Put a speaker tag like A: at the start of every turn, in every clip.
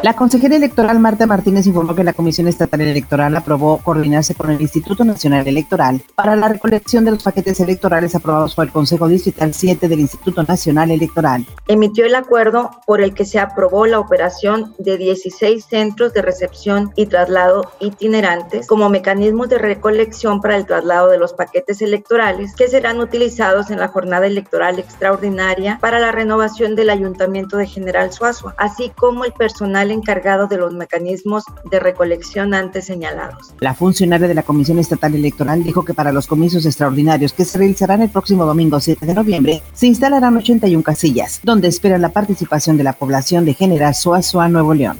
A: La consejera electoral Marta Martínez informó que la Comisión Estatal Electoral aprobó coordinarse con el Instituto Nacional Electoral para la recolección de los paquetes electorales aprobados por el Consejo Distrital 7 del Instituto Nacional Electoral.
B: Emitió el acuerdo por el que se aprobó la operación de 16 centros de recepción y traslado itinerantes como mecanismos de recolección para el traslado de los paquetes electorales que serán utilizados en la jornada electoral extraordinaria para la renovación del Ayuntamiento de General Suazua, así como el personal encargado de los mecanismos de recolección antes señalados.
A: La funcionaria de la Comisión Estatal Electoral dijo que para los comicios extraordinarios que se realizarán el próximo domingo 7 de noviembre, se instalarán 81 casillas, donde espera la participación de la población de General Suazua, Nuevo León.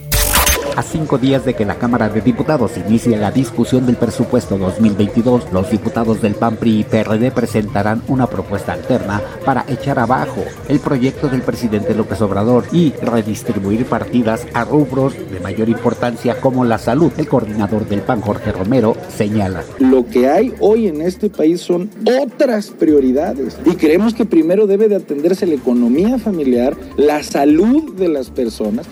C: A cinco días de que la Cámara de Diputados inicie la discusión del presupuesto 2022, los diputados del PAN, PRI y PRD presentarán una propuesta alterna para echar abajo el proyecto del presidente López Obrador y redistribuir partidas a rubros de mayor importancia como la salud. El coordinador del PAN, Jorge Romero, señala.
D: Lo que hay hoy en este país son otras prioridades y creemos que primero debe de atenderse la economía familiar, la salud de las personas.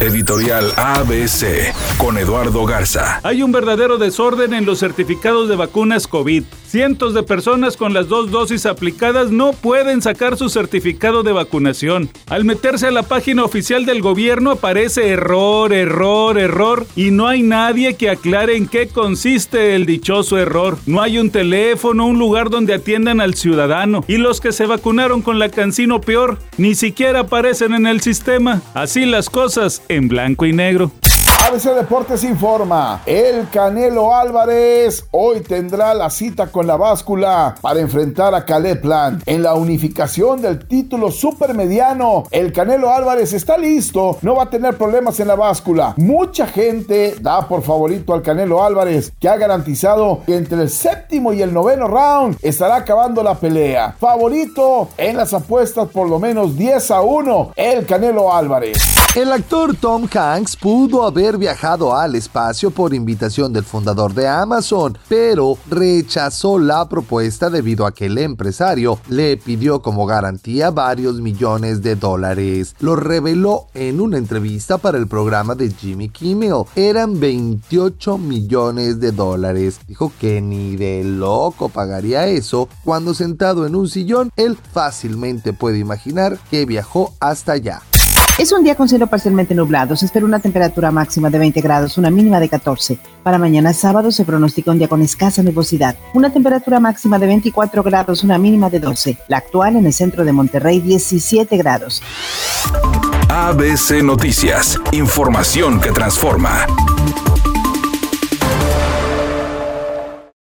E: Editorial ABC con Eduardo Garza.
F: Hay un verdadero desorden en los certificados de vacunas COVID. Cientos de personas con las dos dosis aplicadas no pueden sacar su certificado de vacunación. Al meterse a la página oficial del gobierno aparece error, error, error y no hay nadie que aclare en qué consiste el dichoso error. No hay un teléfono, un lugar donde atiendan al ciudadano. Y los que se vacunaron con la cancino peor, ni siquiera aparecen en el sistema. Así las cosas en blanco y negro.
G: ABC Deportes informa, el Canelo Álvarez hoy tendrá la cita con la báscula para enfrentar a Caleb Plant en la unificación del título supermediano. El Canelo Álvarez está listo, no va a tener problemas en la báscula. Mucha gente da por favorito al Canelo Álvarez, que ha garantizado que entre el séptimo y el noveno round estará acabando la pelea. Favorito en las apuestas por lo menos 10 a 1, el Canelo Álvarez.
H: El actor Tom Hanks pudo viajado al espacio por invitación del fundador de Amazon, pero rechazó la propuesta debido a que el empresario le pidió como garantía varios millones de dólares. Lo reveló en una entrevista para el programa de Jimmy Kimmel. Eran 28 millones de dólares. Dijo que ni de loco pagaría eso cuando sentado en un sillón él fácilmente puede imaginar que viajó hasta allá.
A: Es un día con cielo parcialmente nublado. Se espera una temperatura máxima de 20 grados, una mínima de 14. Para mañana sábado se pronostica un día con escasa nubosidad. Una temperatura máxima de 24 grados, una mínima de 12. La actual en el centro de Monterrey, 17 grados.
E: ABC Noticias. Información que transforma.